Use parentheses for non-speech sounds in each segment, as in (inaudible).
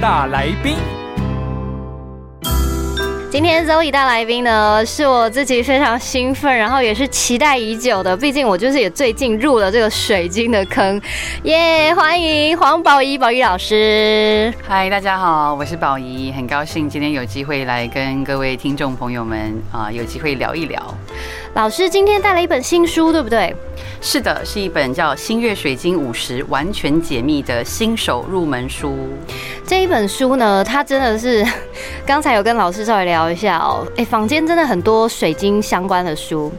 大来宾，今天 Zoe 大来宾呢，是我自己非常兴奋，然后也是期待已久的。毕竟我就是也最近入了这个水晶的坑，耶！欢迎黄宝仪宝仪老师。嗨，大家好，我是宝仪，很高兴今天有机会来跟各位听众朋友们啊、有机会聊一聊。老师今天带了一本新书，对不对？是的，是一本叫《星月水晶五十完全解密》的新手入门书。这一本书呢，它真的是 (laughs) 刚才有跟老师稍微聊一下哦。哎，坊间真的很多水晶相关的书，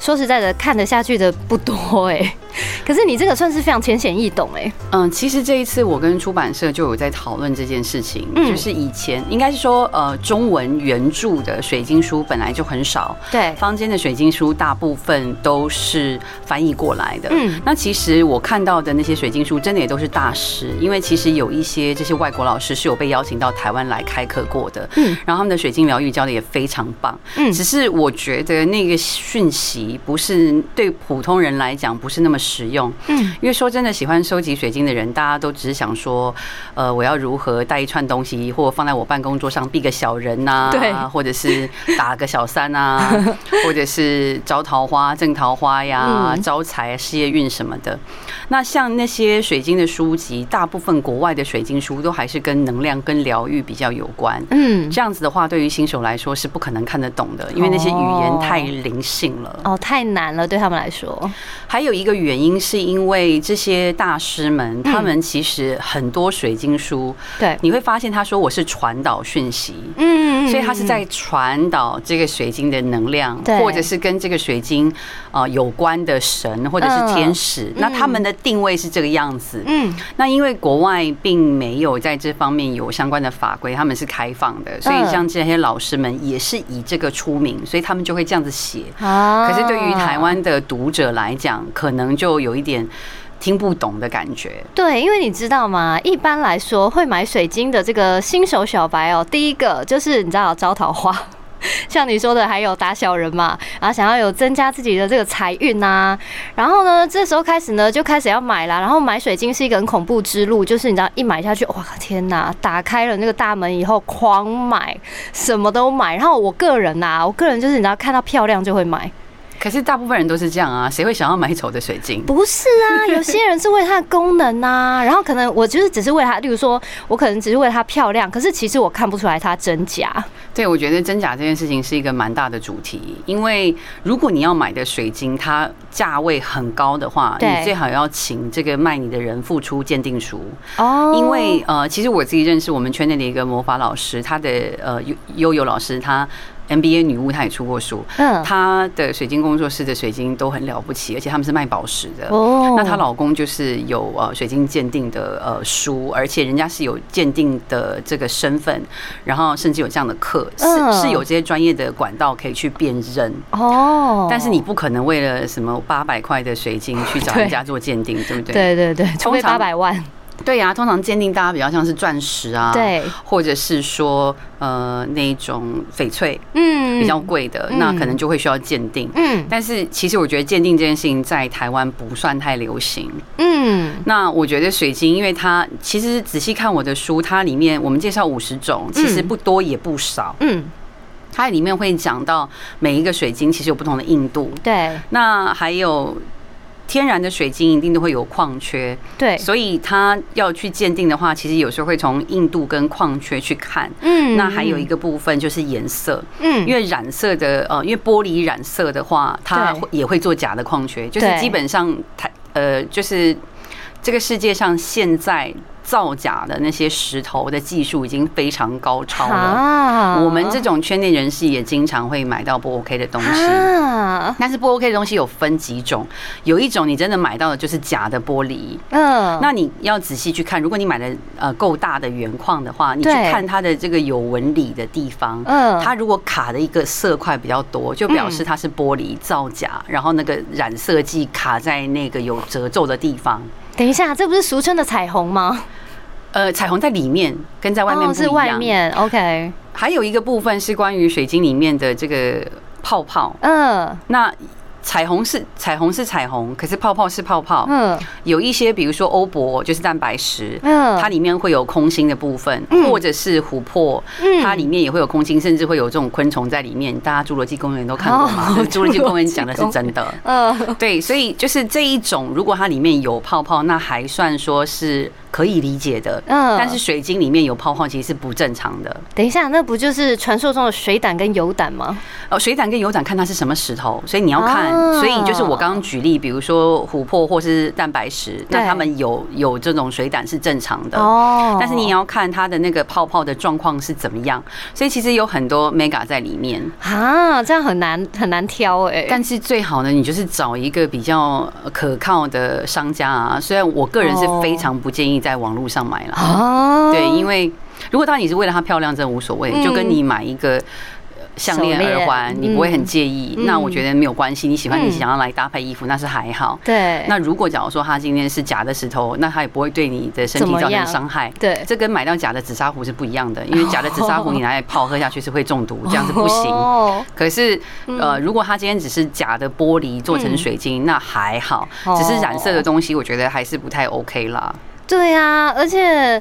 说实在的，看得下去的不多哎。(laughs) 可是你这个算是非常浅显易懂哎。嗯，其实这一次我跟出版社就有在讨论这件事情，嗯就是以前应该是说，呃，中文原著的水晶书本来就很少，对，坊间的水晶书大部分都是翻译过来的。嗯那其实我看到的那些水晶书，真的也都是大师，因为其实有一些这些外国老师是有被邀请到台湾来开课过的，嗯然后他们的水晶疗愈教的也非常棒。嗯只是我觉得那个讯息不是对普通人来讲不是那么实用。嗯因为说真的，喜欢收集水晶的人，大家都只是想说，呃，我要如何带一串东西，或放在我办公桌上，避个小人呐、(laughs) 对或者是打个小三啊，(laughs) 或者是招桃花、正桃花呀、嗯招财、事业运什么的。那像那些水晶的书籍，大部分国外的水晶书都还是跟能量、跟疗愈比较有关。嗯，这样子的话，对于新手来说是不可能看得懂的，因为那些语言太灵性了。哦，太难了，对他们来说。还有一个原因是因为这些大师们，他们其实很多水晶书，对，你会发现他说我是传导讯息。嗯所以他是在传导这个水晶的能量对，或者是跟这个水晶啊有关的神或者是天使，那他们的定位是这个样子。嗯那因为国外并没有在这方面有相关的法规，他们是开放的，所以像这些老师们也是以这个出名，所以他们就会这样子写。啊可是对于台湾的读者来讲，可能就有一点听不懂的感觉。对，因为你知道吗？一般来说，会买水晶的这个新手小白哦，第一个就是你知道招桃花。(laughs) 像你说的，还有打小人嘛，然后想要有增加自己的这个财运呐，然后呢，这时候开始呢，就开始要买啦。然后买水晶是一个很恐怖之路，就是你知道一买下去，哇天哪，打开了那个大门以后狂买，什么都买。然后我个人呐、我个人就是你知道看到漂亮就会买，可是大部分人都是这样啊，谁会想要买丑的水晶？不是啊，(laughs) 有些人是为它的功能啊、然后可能我就是只是为它，例如说我可能只是为它漂亮，可是其实我看不出来它真假。对，我觉得真假这件事情是一个蛮大的主题，因为如果你要买的水晶它价位很高的话，你最好要请这个卖你的人付出鉴定书，哦因为呃，其实我自己认识我们圈内的一个魔法老师，他的呃悠悠悠老师，他 NBA 女巫，她也出过书，嗯他的水晶工作室的水晶都很了不起，而且他们是卖宝石的。哦那她老公就是有呃水晶鉴定的呃书，而且人家是有鉴定的这个身份，然后甚至有这样的课，嗯是是有这些专业的管道可以去辨认。哦，但是你不可能为了什么八百块的水晶去找人家做鉴定，对不对？对对对，除非八百万，对呀、通常鉴定大家比较像是钻石啊，对，或者是说呃那种翡翠嗯比较贵的，嗯那可能就会需要鉴定。嗯但是其实我觉得鉴定这件事情在台湾不算太流行。嗯那我觉得水晶，因为它其实仔细看我的书，它里面我们介绍五十种，其实不多也不少。嗯，它里面会讲到每一个水晶其实有不同的硬度，对那还有。天然的水晶一定都会有矿缺，对，所以它要去鉴定的话，其实有时候会从硬度跟矿缺去看。嗯。那还有一个部分就是颜色，嗯。因为染色的呃，因为玻璃染色的话，它会也会做假的矿缺，就是基本上它呃就是。这个世界上现在造假的那些石头的技术已经非常高超了。啊我们这种圈内人士也经常会买到不 OK 的东西。啊，但是不 OK 的东西有分几种，有一种你真的买到的就是假的玻璃，嗯，那你要仔细去看。如果你买的呃够大的原矿的话，你去看它的这个有纹理的地方，嗯它如果卡的一个色块比较多，就表示它是玻璃造假，然后那个染色剂卡在那个有褶皱的地方。等一下，这不是俗称的彩虹吗？呃，彩虹在里面，跟在外面不一样。外面，OK，还有一个部分是关于水晶里面的这个泡泡。嗯那彩虹是彩虹是彩虹，可是泡泡是泡泡。嗯有一些，比如说欧泊，就是蛋白石，嗯，它里面会有空心的部分，嗯或者是琥珀，嗯它里面也会有空心，甚至会有这种昆虫在里面。大家侏罗纪公园都看过吗？哦侏罗纪公园讲的是真的。(laughs) 嗯对，所以就是这一种，如果它里面有泡泡，那还算说是可以理解的。嗯但是水晶里面有泡泡，其实是不正常的。等一下，那不就是传说中的水胆跟油胆吗？哦，水胆跟油胆看它是什么石头，所以你要看。哦所以就是我刚刚举例，比如说琥珀或是蛋白石，那对它们有有这种水胆是正常的。哦但是你也要看它的那个泡泡的状况是怎么样，所以其实有很多 mega 在里面。啊，这样很难很难挑哎。但是最好呢，你就是找一个比较可靠的商家啊。虽然我个人是非常不建议在网络上买了，哦，对，因为如果当然你是为了它漂亮，真的无所谓，就跟你买一个。呃项链、耳环，你不会很介意，嗯那我觉得没有关系。你喜欢，嗯你想要来搭配衣服，那是还好。对，那如果假如说它今天是假的石头，那它也不会对你的身体造成伤害。对这跟买到假的紫砂壶是不一样的，因为假的紫砂壶你拿来泡喝下去是会中毒，这样是不行。哦可是，呃，如果它今天只是假的玻璃做成水晶，那还好，哦只是染色的东西，我觉得还是不太 OK 啦。对啊，而且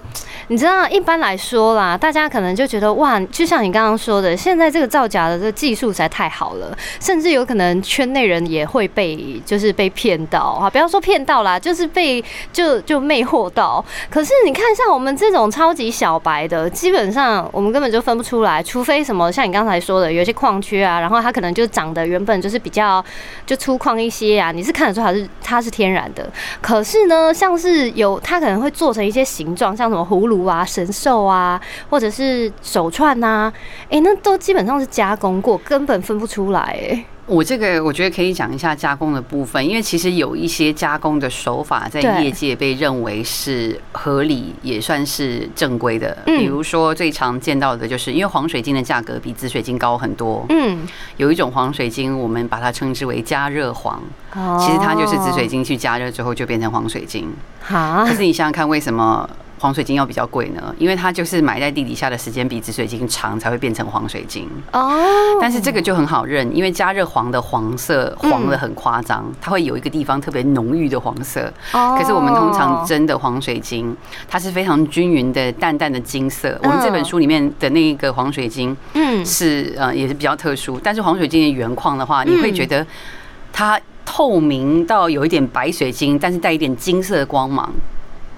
你知道，一般来说啦，大家可能就觉得哇，就像你刚刚说的，现在这个造假的这个技术实在太好了，甚至有可能圈内人也会被就是被骗到啊，不要说骗到啦，就是被就就魅惑到。可是你看，像我们这种超级小白的，基本上我们根本就分不出来，除非什么像你刚才说的，有些矿缺啊，然后它可能就长得原本就是比较就粗犷一些啊，你是看得出它是它是天然的。可是呢，像是有它可能会做成一些形状，像什么葫芦啊、神兽啊，或者是手串呐、哎、那都基本上是加工过，根本分不出来、我这个我觉得可以讲一下加工的部分，因为其实有一些加工的手法在业界被认为是合理，也算是正规的。嗯。比如说最常见到的就是，因为黄水晶的价格比紫水晶高很多，嗯，有一种黄水晶，我们把它称之为加热黄，哦。其实它就是紫水晶去加热之后就变成黄水晶。好可是你想想看，为什么黄水晶要比较贵呢？因为它就是埋在地底下的时间比紫水晶长，才会变成黄水晶。哦，但是这个就很好认，因为加热黄的黄色黄的很夸张，它会有一个地方特别浓郁的黄色。哦可是我们通常真的黄水晶，它是非常均匀的淡淡的金色。我们这本书里面的那个黄水晶嗯是呃也是比较特殊，但是黄水晶的原矿的话，你会觉得它透明到有一点白水晶，但是带一点金色的光芒，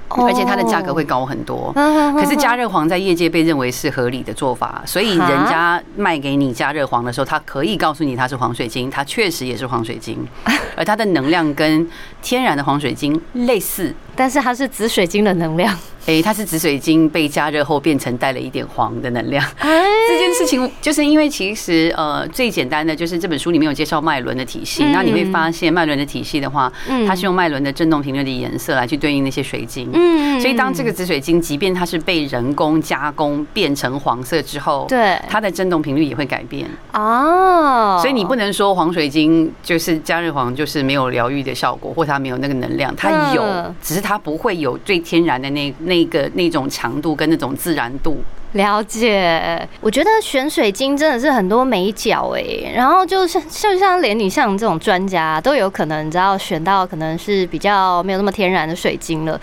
而且它的价格会高很多。哦可是加热黄在业界被认为是合理的做法，所以人家卖给你加热黄的时候，它可以告诉你它是黄水晶，它确实也是黄水晶，(laughs) 而它的能量跟天然的黄水晶类似。但是它是紫水晶的能量，诶，它是紫水晶被加热后变成带了一点黄的能量。哎。这件事情就是因为其实呃最简单的就是这本书里面有介绍脉轮的体系，嗯。那你会发现脉轮的体系的话，嗯。它是用脉轮的振动频率的颜色来去对应那些水晶。嗯。所以当这个紫水晶，即便它是被人工加工变成黄色之后，对。它的振动频率也会改变。哦，所以你不能说黄水晶就是加热黄就是没有疗愈的效果，或它没有那个能量，它有嗯，只是它它不会有最天然的那那个那种强度跟那种自然度。了解，我觉得选水晶真的是很多美角哎，然后就像就像连你像这种专家都有可能，你知道选到可能是比较没有那么天然的水晶了。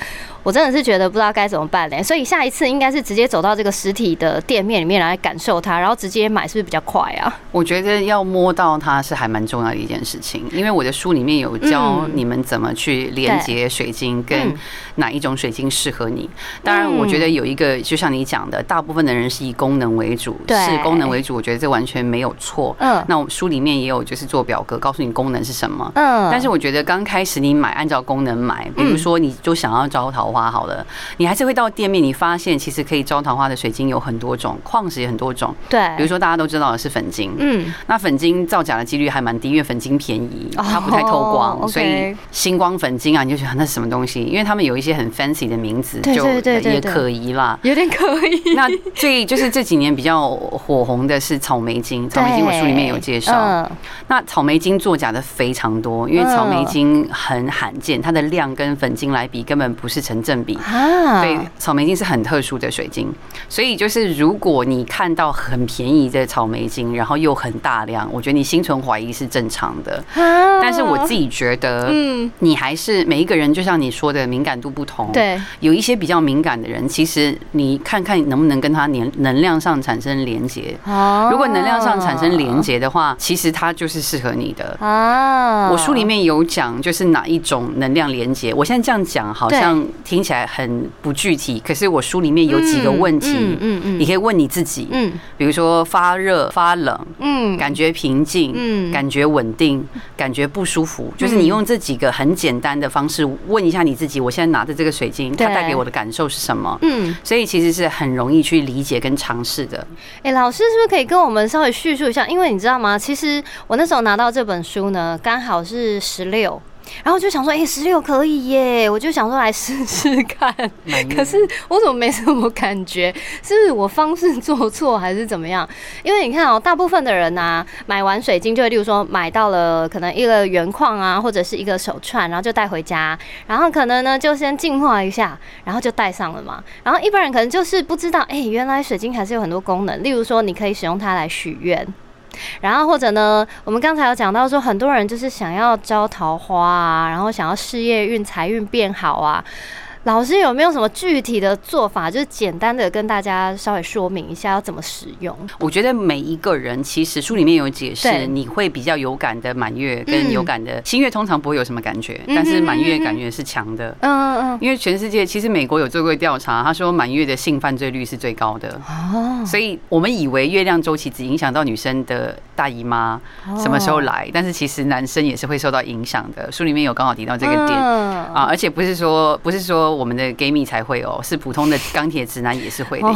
我真的是觉得不知道该怎么办嘞。所以下一次应该是直接走到这个实体的店面里面来感受它，然后直接买，是不是比较快啊？我觉得要摸到它是还蛮重要的一件事情，因为我的书里面有教嗯你们怎么去连接水晶跟嗯哪一种水晶适合你。当然，我觉得有一个就像你讲的，大部分的人是以功能为主，是功能为主，我觉得这完全没有错。嗯那我们书里面也有就是做表格，告诉你功能是什么。嗯但是我觉得刚开始你买按照功能买，比如说你就想要招桃花好了，你还是会到店面，你发现其实可以招桃花的水晶有很多种，矿石也很多种。对，比如说大家都知道的是粉晶，嗯，那粉晶造假的几率还蛮低，因为粉晶便宜，哦它不太透光所以星光粉晶啊，你就觉得那是什么东西？因为他们有一些很 fancy 的名字，就也可疑啦。有点可疑。那最就是这几年比较火红的是草莓晶，草莓晶我书里面有介绍。嗯那草莓晶作假的非常多，因为草莓晶很罕见，它的量跟粉晶来比根本不是成正比。啊，对，草莓晶是很特殊的水晶，所以就是如果你看到很便宜的草莓晶，然后又很大量，我觉得你心存怀疑是正常的。啊，但是我自己觉得，嗯，你还是每一个人，就像你说的，敏感度不同。，对，有一些比较敏感的人，其实你看看能不能跟他能能量上产生连接。哦如果能量上产生连接的话，其实它就是适合你的。啊，我书里面有讲，就是哪一种能量连接。我现在这样讲，好像听起来很不具体，可是我书里面有几个问题，嗯嗯嗯你可以问你自己，嗯比如说发热、发冷，嗯感觉平静，嗯感觉稳定，感觉不舒服，就是你用这几个很简单的方式问一下你自己，我现在拿着这个水晶，它带给我的感受是什么？嗯，所以其实是很容易去理解跟尝试的。哎、老师是不是可以跟我们稍微叙述一下？因为你知道吗？其实我那时候拿到这本书呢，刚好是十六。然后我就想说，哎、十六可以耶，我就想说来试试看。可是我怎么没什么感觉？是不是我方式做错还是怎么样？因为你看哦，大部分的人呐、买完水晶就会，例如说买到了可能一个原矿啊，或者是一个手串，然后就带回家，然后可能呢就先净化一下，然后就戴上了嘛。然后一般人可能就是不知道，哎、原来水晶还是有很多功能，例如说你可以使用它来许愿。然后或者呢，我们刚才有讲到说，很多人就是想要招桃花啊，然后想要事业运、财运变好啊。老师有没有什么具体的做法，就是简单的跟大家稍微说明一下要怎么使用？我觉得每一个人其实书里面有解释，你会比较有感的满月嗯跟有感的新月通常不会有什么感觉，嗯但是满月感觉是强的。嗯嗯因为全世界其实美国有做过调查，他说满月的性犯罪率是最高的，哦，所以我们以为月亮周期只影响到女生的大姨妈什么时候来，但是其实男生也是会受到影响的。书里面有刚好提到这个点。嗯啊，而且不是说不是说我们的 gay 蜜才会哦，是普通的钢铁直男也是会的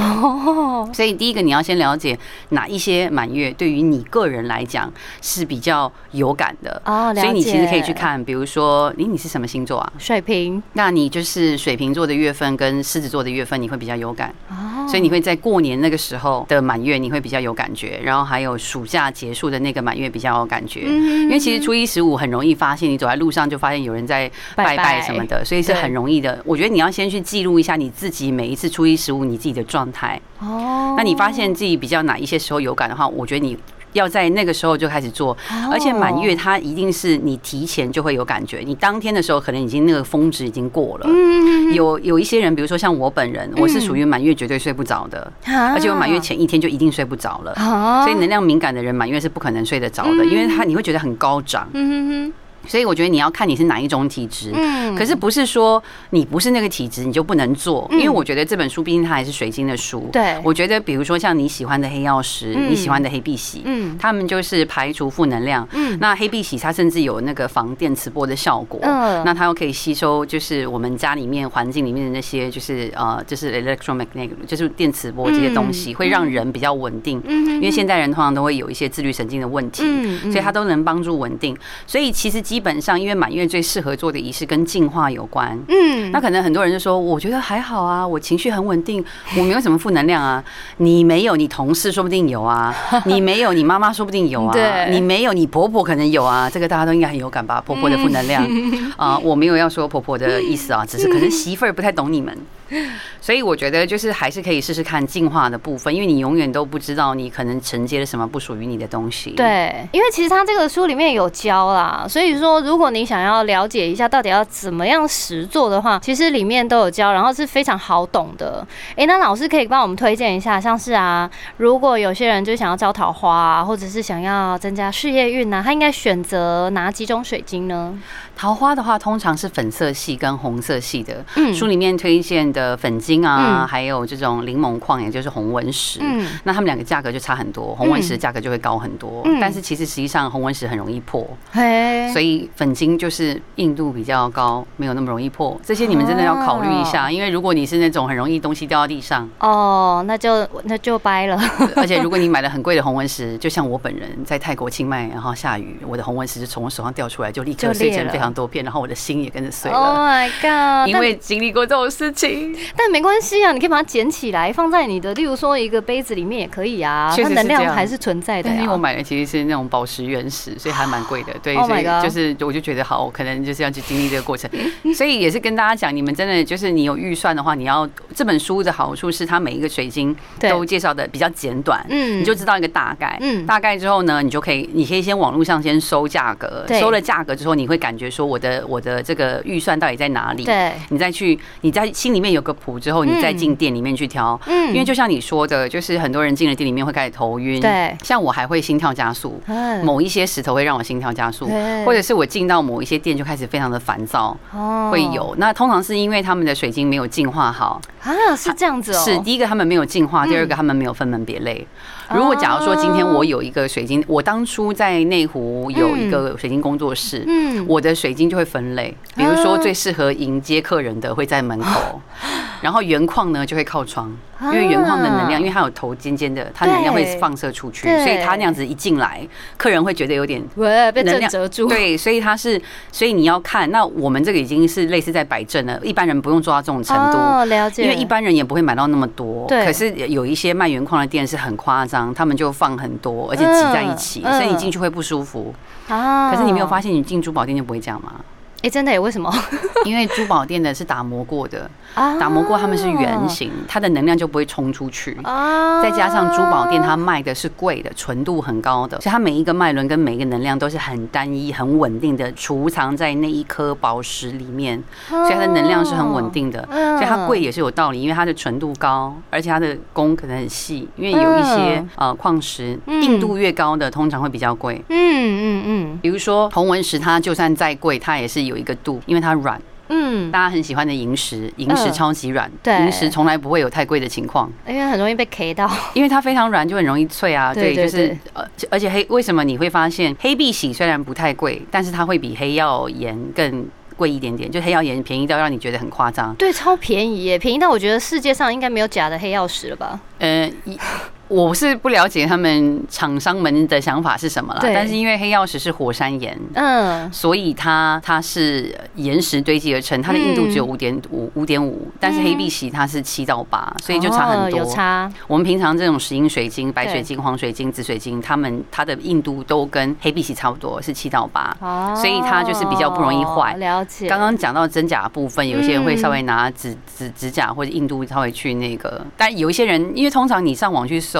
所以第一个你要先了解哪一些满月对于你个人来讲是比较有感的。哦，所以你其实可以去看，比如说，你，你是什么星座啊？水瓶那你就是水瓶座的月份跟狮子座的月份，你会比较有感，哦，所以你会在过年那个时候的满月，你会比较有感觉。然后还有暑假结束的那个满月比较有感觉，嗯因为其实初一十五很容易发现，你走在路上就发现有人在拜拜什么的，所以是很容易的。我觉得你要先去记录一下你自己每一次初一十五你自己的状态。哦，那你发现自己比较哪一些时候有感的话，我觉得你。要在那个时候就开始做，哦。而且满月它一定是你提前就会有感觉，你当天的时候可能已经那个峰值已经过了。嗯，有有一些人，比如说像我本人，我是属于满月绝对睡不着的，而而且我满月前一天就一定睡不着了。啊所以能量敏感的人，满月是不可能睡得着的，因为他你会觉得很高涨。嗯所以我觉得你要看你是哪一种体质。嗯。可是不是说你不是那个体质你就不能做，嗯因为我觉得这本书毕竟它还是水晶的书。对。我觉得比如说像你喜欢的黑曜石，嗯你喜欢的黑碧玺，嗯。他们就是排除负能量。嗯。那黑碧玺它甚至有那个防电磁波的效果，嗯。那它又可以吸收，就是我们家里面环境里面的那些，就是呃，就是 electromagnetic，就是电磁波这些东西，嗯。会让人比较稳定。嗯因为现代人通常都会有一些自律神经的问题，嗯。所以它都能帮助稳定。所以其实基本上，因为满月最适合做的仪式跟净化有关。嗯那可能很多人就说，我觉得还好啊，我情绪很稳定，我没有什么负能量啊。(laughs) 你没有，你同事说不定有啊；(laughs) 你没有，你妈妈说不定有啊；你没有，你婆婆可能有啊。这个大家都应该很有感吧？婆婆的负能量 (laughs) 啊、我没有要说婆婆的意思啊，只是可能媳妇儿不太懂你们。(laughs) 所以我觉得就是还是可以试试看进化的部分，因为你永远都不知道你可能承接了什么不属于你的东西。，对，因为其实他这个书里面有教啦，所以说如果你想要了解一下到底要怎么样实做的话，其实里面都有教，然后是非常好懂的。诶，那老师可以帮我们推荐一下，像是啊，如果有些人就想要招桃花啊，或者是想要增加事业运啊，他应该选择哪几种水晶呢？桃花的话通常是粉色系跟红色系的。嗯书里面推荐的粉晶啊，嗯还有这种柠檬矿，也就是红纹石。嗯那它们两个价格就差很多，红纹石的价格就会高很多，嗯但是其实实际上红纹石很容易破，嘿，所以粉晶就是硬度比较高，没有那么容易破。这些你们真的要考虑一下，因为如果你是那种很容易东西掉到地上，哦，那就那就掰了。而且 (laughs) 如果你买了很贵的红纹石，就像我本人在泰国清迈，然后下雨，我的红纹石就从我手上掉出来，就立刻碎成了非常多片，然后我的心也跟着碎了 Oh。my god！因为经历过这种事情，但但没关系啊，你可以把它捡起来，放在你的，例如说一个杯子里面也可以啊，确它能量还是存在的但因为我。买的其实是那种宝石原石，所以还蛮贵的。对，(laughs) Oh 所以就是我就觉得好，我可能就是要去经历这个过程。(laughs) 所以也是跟大家讲，你们真的就是你有预算的话，你要这本书的好处是它每一个水晶都介绍的比较简短，嗯你就知道一个大概。嗯大概之后呢，你就可以，你可以先网络上先搜价格，对收了价格之后，你会感觉说我的我的这个预算到底在哪里？对，你再去，你在心里面有个谱之后，你再进店里面去挑。嗯。因为就像你说的，就是很多人进了店里面会开始头晕，对。像我还会心跳加速，嗯。某一些石头会让我心跳加速，或者是我进到某一些店就开始非常的烦躁，哦。会有。那通常是因为他们的水晶没有净化好，啊，是这样子哦，是第一个他们没有进化，第二个他们没有分门别类。如果假如说今天我有一个水晶，我当初在内湖有一个水晶工作室，嗯。我的水晶就会分类，比如说最适合迎接客人的会在门口，(gasps) 然后原矿呢就会靠窗，因为原矿的能量，因为它有头尖尖的，它能量会放射出去，所以它那样子一进来，客人会觉得有点。被能量震折住，对，所以它是，所以你要看，那我们这个已经是类似在摆正了，一般人不用做到这种程度。哦，了解，因为一般人也不会买到那么多，对可是有一些卖原矿的店是很夸张，他们就放很多，而且挤在一起，嗯所以你进去会不舒服。啊可是你没有发现，你进珠宝店就不会这样吗？哎，真的耶？为什么？(laughs) 因为珠宝店的是打磨过的，(laughs) 啊打磨过他们是圆形，它的能量就不会冲出去。啊再加上珠宝店它卖的是贵的，纯度很高的，所以它每一个脉轮跟每一个能量都是很单一、很稳定的，储藏在那一颗宝石里面，所以它的能量是很稳定的。嗯所以它贵也是有道理，因为它的纯度高，而且它的工可能很细，因为有一些呃矿石嗯硬度越高的通常会比较贵。嗯嗯嗯比如说红纹石，它就算再贵，它也是有一个度，因为它软。嗯，大家很喜欢的萤石，萤石嗯超级软，对萤石从来不会有太贵的情况，因为很容易被 K 到，因为它非常软，就很容易脆啊。对，就是呃，而且黑为什么你会发现黑碧玺虽然不太贵，但是它会比黑曜岩更贵一点点，就黑曜岩便宜到让你觉得很夸张。对，超便宜耶，便宜到我觉得世界上应该没有假的黑曜石了吧？呃，一我是不了解他们厂商们的想法是什么啦，但是因为黑曜石是火山岩。嗯，所以它它是岩石堆积而成，它的硬度只有嗯五点五五点五，但是黑碧玺它是七到八，所以就差哦很多。有差，我们平常这种石英水晶、白水晶、黄水晶、紫水晶，它们它的硬度都跟黑碧玺差不多，是七到八。哦所以它就是比较不容易坏。了解，刚刚讲到真假部分，有些人会嗯稍微拿指指指甲或者硬度稍微去那个，但有一些人，因为通常你上网去搜，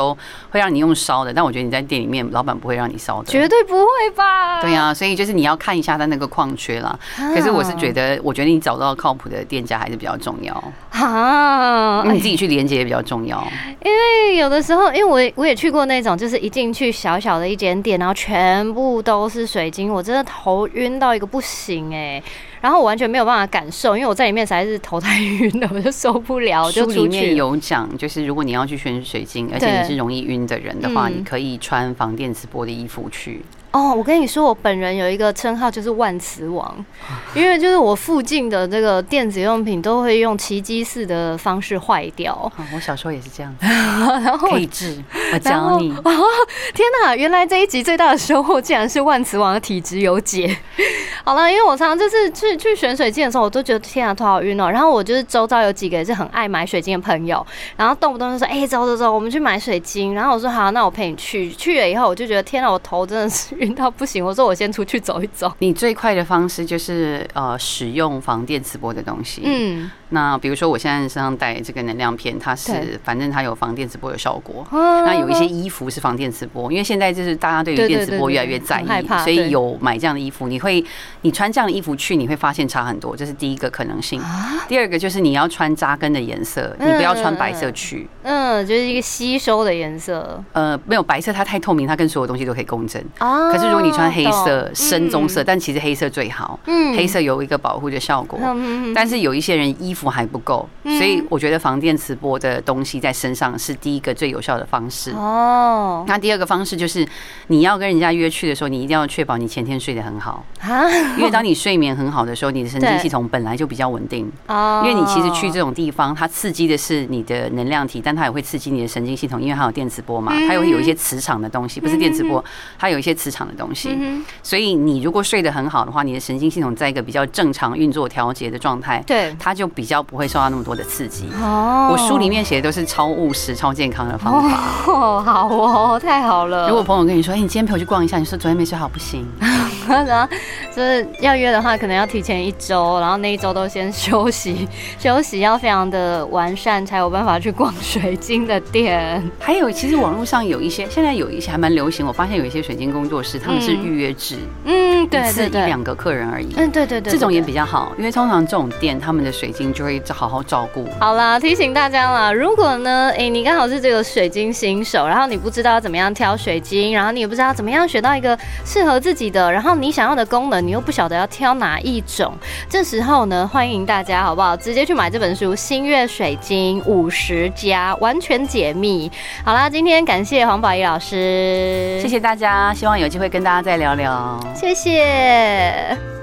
会让你用烧的，但我觉得你在店里面，老板不会让你烧的。绝对不会吧？对呀、所以就是你要看一下它那个矿缺啦。可是我是觉得得，我觉得你找到靠谱的店家还是比较重要，啊，因为你自己去连接也比较重要。因为有的时候，因为我我也去过那种，就是一进去小小的一间店，然后全部都是水晶，我真的头晕到一个不行哎、然后我完全没有办法感受，因为我在里面实在是头太晕了，(laughs) 我就受不了，我就书里面。有讲，就是如果你要去选水晶，而且你是容易晕的人的话，嗯你可以穿防电磁波的衣服去。哦，我跟你说，我本人有一个称号就是万磁王，(laughs) 因为就是我附近的这个电子用品都会用奇迹式的方式坏掉。哦我小时候也是这样子，(laughs) 然后我可以治。我教你，天哪！原来这一集最大的收获竟然是万磁王的体质有解。好了，因为我常常就是去去选水晶的时候，我都觉得天啊，头好晕哦。然后我就是周遭有几个也是很爱买水晶的朋友，然后动不动就说：“哎、走走走，我们去买水晶。”然后我说：“好，那我陪你去。”去了以后，我就觉得天啊，我头真的是晕到不行。我说：“我先出去走一走。(laughs) 你最快的方式就是呃使用防电磁波的东西。”嗯，那比如说我现在身上带这个能量片，它是反正它有防电磁波的效果。那那有一些衣服是防电磁波，因为现在就是大家对于电磁波越来越在意，所以有买这样的衣服，你会你穿这样的衣服去，你会发现差很多，这是第一个可能性。第二个就是你要穿扎根的颜色，你不要穿白色去。嗯，就是一个吸收的颜色。呃，没有白色它太透明，它跟所有东西都可以共振。啊可是如果你穿黑色、深棕色，但其实黑色最好，嗯。黑色有一个保护的效果。嗯。但是有一些人衣服还不够，嗯。所以我觉得防电磁波的东西在身上是第一个最有效的方式。哦。那第二个方式就是，你要跟人家约去的时候，你一定要确保你前天睡得很好，啊 (laughs) 因为当你睡眠很好的时候，你的神经系统本来就比较稳定。哦因为你其实去这种地方，它刺激的是你的能量体，但它也会刺激你的神经系统，因为它有电磁波嘛，它也会有一些磁场的东西，不是电磁波，它有一些磁场的东西。嗯所以你如果睡得很好的话，你的神经系统在一个比较正常运作调节的状态，对它就比较不会受到那么多的刺激。哦我书里面写的都是超务实、超健康的方法。哦，好哦，太好了。如果朋友跟你说：“哎、你今天陪我去逛一下。”你说：“昨天没睡好，不行。(laughs) 然后就是要约的话，可能要提前一周，然后那一周都先休息，(laughs) 休息要非常的完善，才有办法去逛水晶的店。”还有，其实网络上有一些，现在有一些还蛮流行。我发现有一些水晶工作室，他们是嗯预约制，嗯，对对对，一两个客人而已。嗯，对对对，这种也比较好，因为通常这种店他们的水晶就会好好照顾。好啦，提醒大家啦，如果呢，哎，你刚好是这个水晶新手，然后你不知道怎么样挑水晶，然后你也不知道怎么样选到一个适合自己的，然后你想要的功能，你又不晓得要挑哪一种，这时候呢，欢迎大家好不好，直接去买这本书《星月水晶五十加完全解密》。好啦，今天感谢黄宝仪老师，谢谢大家，希望有机会跟大家再聊聊。谢谢。